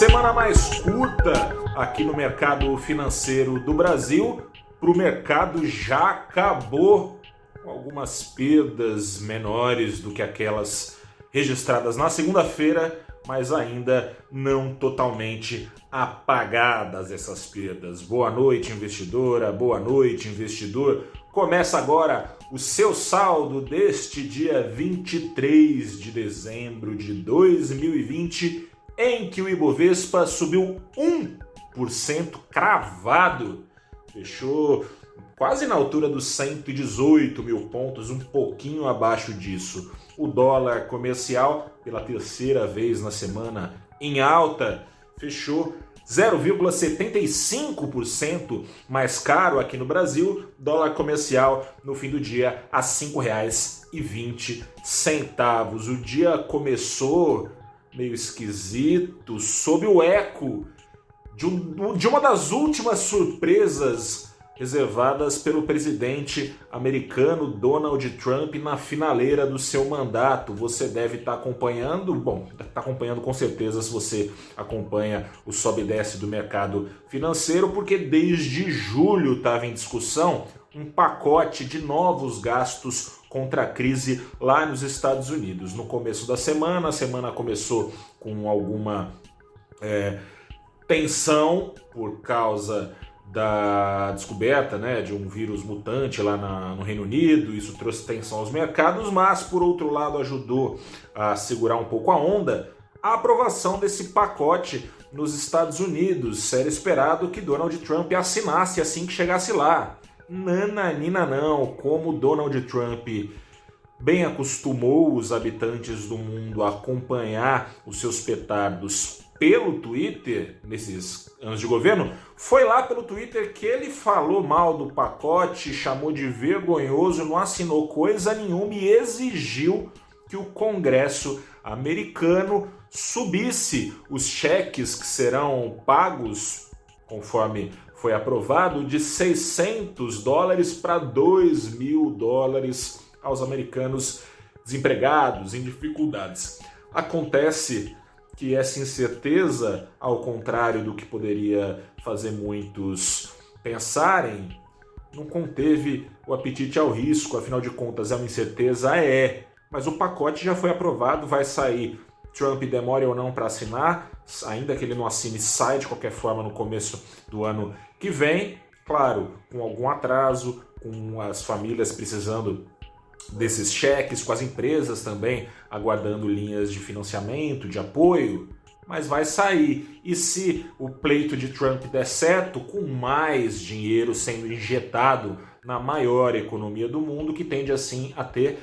Semana mais curta aqui no mercado financeiro do Brasil. Para o mercado já acabou com algumas perdas menores do que aquelas registradas na segunda-feira, mas ainda não totalmente apagadas essas perdas. Boa noite, investidora, boa noite, investidor. Começa agora o seu saldo deste dia 23 de dezembro de 2020 em que o Ibovespa subiu 1% cravado, fechou quase na altura dos 118 mil pontos, um pouquinho abaixo disso. O dólar comercial, pela terceira vez na semana em alta, fechou 0,75% mais caro aqui no Brasil, dólar comercial no fim do dia a R$ 5,20. O dia começou meio esquisito, sob o eco de, um, de uma das últimas surpresas reservadas pelo presidente americano Donald Trump na finaleira do seu mandato. Você deve estar acompanhando, bom, está acompanhando com certeza se você acompanha o sobe e desce do mercado financeiro, porque desde julho estava em discussão um pacote de novos gastos contra a crise lá nos Estados Unidos. No começo da semana, a semana começou com alguma é, tensão por causa da descoberta né, de um vírus mutante lá na, no Reino Unido, isso trouxe tensão aos mercados, mas por outro lado ajudou a segurar um pouco a onda a aprovação desse pacote nos Estados Unidos. Era esperado que Donald Trump assinasse assim que chegasse lá. Nananina não, como Donald Trump bem acostumou os habitantes do mundo a acompanhar os seus petardos pelo Twitter nesses anos de governo, foi lá pelo Twitter que ele falou mal do pacote, chamou de vergonhoso, não assinou coisa nenhuma e exigiu que o Congresso americano subisse os cheques que serão pagos conforme foi aprovado de 600 dólares para 2 mil dólares aos americanos desempregados, em dificuldades. Acontece que essa incerteza, ao contrário do que poderia fazer muitos pensarem, não conteve o apetite ao risco, afinal de contas é uma incerteza, é. Mas o pacote já foi aprovado, vai sair. Trump demore ou não para assinar, ainda que ele não assine, sai de qualquer forma no começo do ano que vem, claro, com algum atraso, com as famílias precisando desses cheques, com as empresas também aguardando linhas de financiamento, de apoio, mas vai sair. E se o pleito de Trump der certo, com mais dinheiro sendo injetado na maior economia do mundo, que tende assim a ter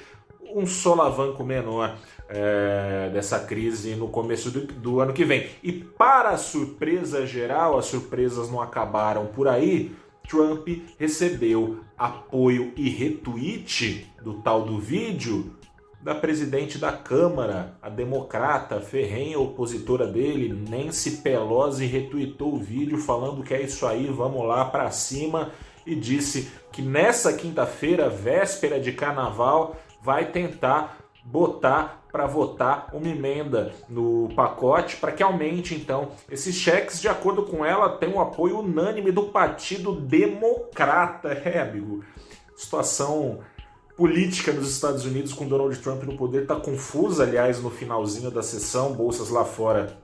um solavanco menor é, dessa crise no começo do, do ano que vem. E para a surpresa geral, as surpresas não acabaram por aí. Trump recebeu apoio e retweet do tal do vídeo da presidente da Câmara, a democrata, ferrenha opositora dele, Nancy Pelosi, retweetou o vídeo falando que é isso aí, vamos lá para cima e disse que nessa quinta-feira, véspera de carnaval, vai tentar botar para votar uma emenda no pacote para que aumente então esses cheques. De acordo com ela, tem o um apoio unânime do Partido Democrata. É, amigo, situação política nos Estados Unidos com Donald Trump no poder está confusa. Aliás, no finalzinho da sessão, bolsas lá fora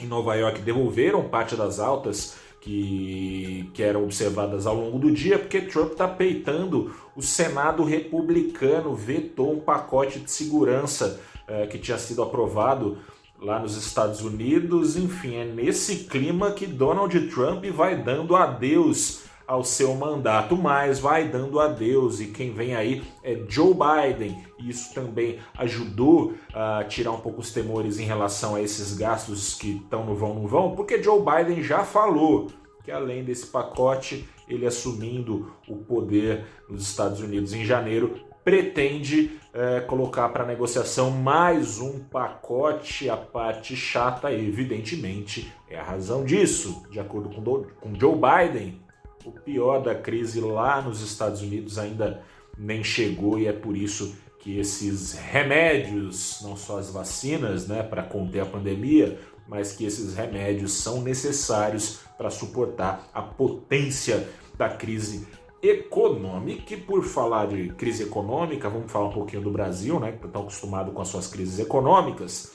em Nova York devolveram parte das altas que, que eram observadas ao longo do dia, porque Trump está peitando o Senado republicano, vetou um pacote de segurança é, que tinha sido aprovado lá nos Estados Unidos. Enfim, é nesse clima que Donald Trump vai dando adeus ao seu mandato, mas vai dando adeus e quem vem aí é Joe Biden. E isso também ajudou a tirar um pouco os temores em relação a esses gastos que estão no vão, no vão, porque Joe Biden já falou que além desse pacote, ele assumindo o poder nos Estados Unidos em janeiro, pretende é, colocar para negociação mais um pacote, a parte chata, evidentemente, é a razão disso. De acordo com, do, com Joe Biden, o pior da crise lá nos Estados Unidos ainda nem chegou e é por isso que esses remédios, não só as vacinas, né, para conter a pandemia, mas que esses remédios são necessários para suportar a potência da crise econômica. E por falar de crise econômica, vamos falar um pouquinho do Brasil, né, que está acostumado com as suas crises econômicas.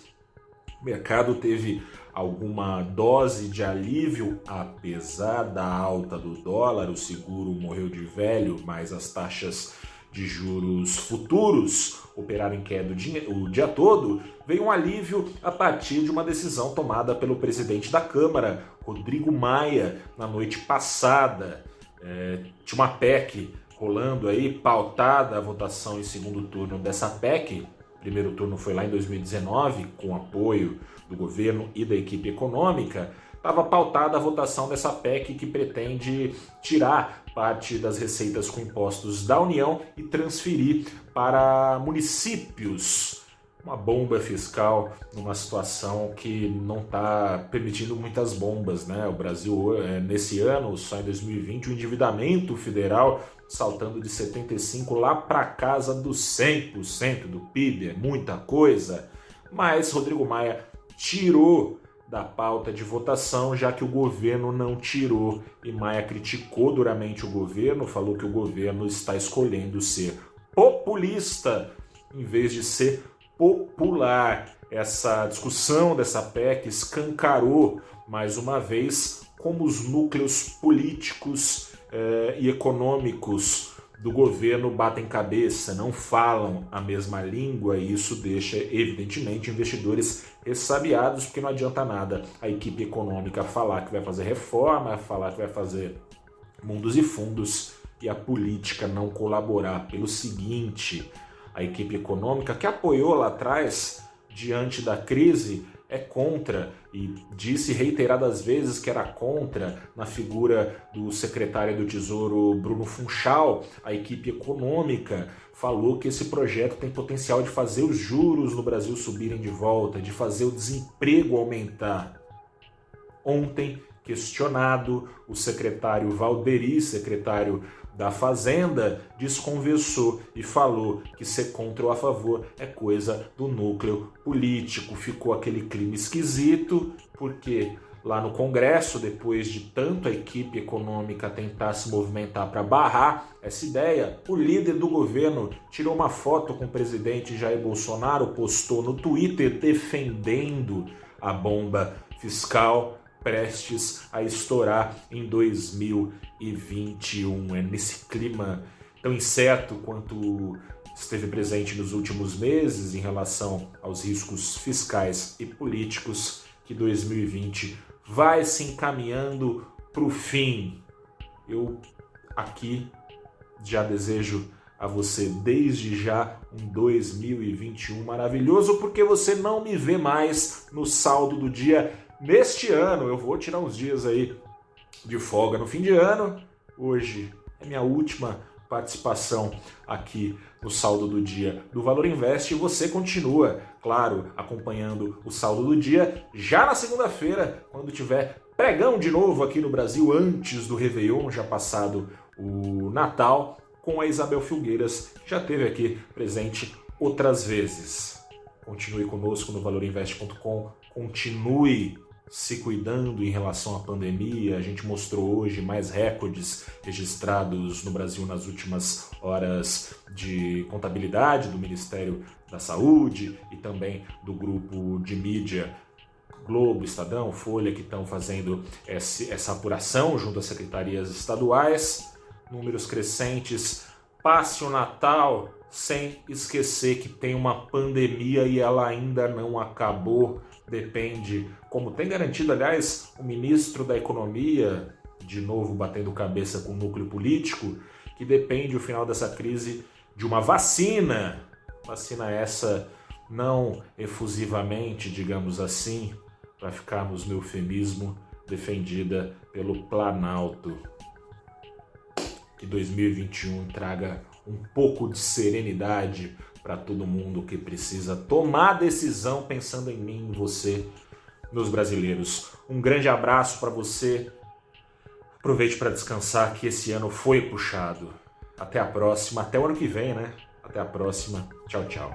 O mercado teve alguma dose de alívio, apesar da alta do dólar, o seguro morreu de velho, mas as taxas de juros futuros operaram em queda o dia todo, veio um alívio a partir de uma decisão tomada pelo presidente da Câmara, Rodrigo Maia, na noite passada. É, tinha uma PEC rolando aí, pautada a votação em segundo turno dessa PEC. Primeiro turno foi lá em 2019, com apoio do governo e da equipe econômica. Estava pautada a votação dessa PEC que pretende tirar parte das receitas com impostos da União e transferir para municípios. Uma bomba fiscal numa situação que não está permitindo muitas bombas, né? O Brasil, é, nesse ano, só em 2020, o endividamento federal saltando de 75 lá para casa dos 100% do PIB, é muita coisa. Mas Rodrigo Maia tirou da pauta de votação, já que o governo não tirou. E Maia criticou duramente o governo, falou que o governo está escolhendo ser populista em vez de ser popular. Essa discussão dessa PEC escancarou mais uma vez como os núcleos políticos eh, e econômicos do governo batem cabeça, não falam a mesma língua e isso deixa, evidentemente, investidores ressabiados, porque não adianta nada a equipe econômica falar que vai fazer reforma, falar que vai fazer mundos e fundos e a política não colaborar. Pelo seguinte, a equipe econômica que apoiou lá atrás, diante da crise, é contra e disse reiteradas vezes que era contra na figura do secretário do Tesouro Bruno Funchal, a equipe econômica falou que esse projeto tem potencial de fazer os juros no Brasil subirem de volta, de fazer o desemprego aumentar. Ontem, questionado, o secretário Valderi, secretário da Fazenda desconversou e falou que ser contra ou a favor é coisa do núcleo político. Ficou aquele clima esquisito, porque lá no Congresso, depois de tanto a equipe econômica tentar se movimentar para barrar essa ideia, o líder do governo tirou uma foto com o presidente Jair Bolsonaro, postou no Twitter defendendo a bomba fiscal prestes a estourar em 2021. É nesse clima tão incerto quanto esteve presente nos últimos meses em relação aos riscos fiscais e políticos que 2020 vai se encaminhando para o fim. Eu aqui já desejo a você desde já um 2021 maravilhoso, porque você não me vê mais no saldo do dia Neste ano, eu vou tirar uns dias aí de folga no fim de ano. Hoje é minha última participação aqui no saldo do dia do Valor Invest e você continua, claro, acompanhando o saldo do dia já na segunda-feira, quando tiver pregão de novo aqui no Brasil antes do Réveillon, já passado o Natal, com a Isabel Filgueiras, que já esteve aqui presente outras vezes. Continue conosco no valorinvest.com, continue se cuidando em relação à pandemia. A gente mostrou hoje mais recordes registrados no Brasil nas últimas horas de contabilidade do Ministério da Saúde e também do grupo de mídia Globo, Estadão, Folha, que estão fazendo essa apuração junto às secretarias estaduais. Números crescentes. Passe o Natal sem esquecer que tem uma pandemia e ela ainda não acabou depende, como tem garantido, aliás, o ministro da Economia, de novo batendo cabeça com o núcleo político, que depende o final dessa crise de uma vacina. Vacina essa não efusivamente, digamos assim, para ficarmos no eufemismo, defendida pelo Planalto. Que 2021 traga um pouco de serenidade para todo mundo que precisa tomar decisão pensando em mim, em você, meus brasileiros. Um grande abraço para você. Aproveite para descansar que esse ano foi puxado. Até a próxima, até o ano que vem, né? Até a próxima. Tchau, tchau.